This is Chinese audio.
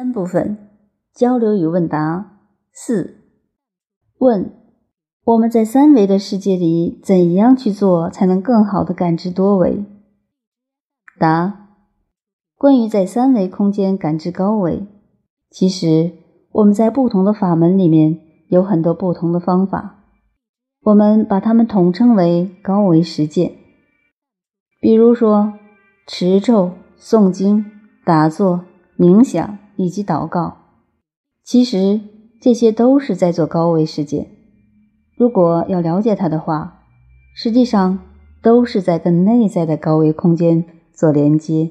三部分：交流与问答。四、问：我们在三维的世界里怎样去做才能更好的感知多维？答：关于在三维空间感知高维，其实我们在不同的法门里面有很多不同的方法，我们把它们统称为高维实践。比如说，持咒、诵经、打坐。冥想以及祷告，其实这些都是在做高维世界。如果要了解它的话，实际上都是在跟内在的高维空间做连接。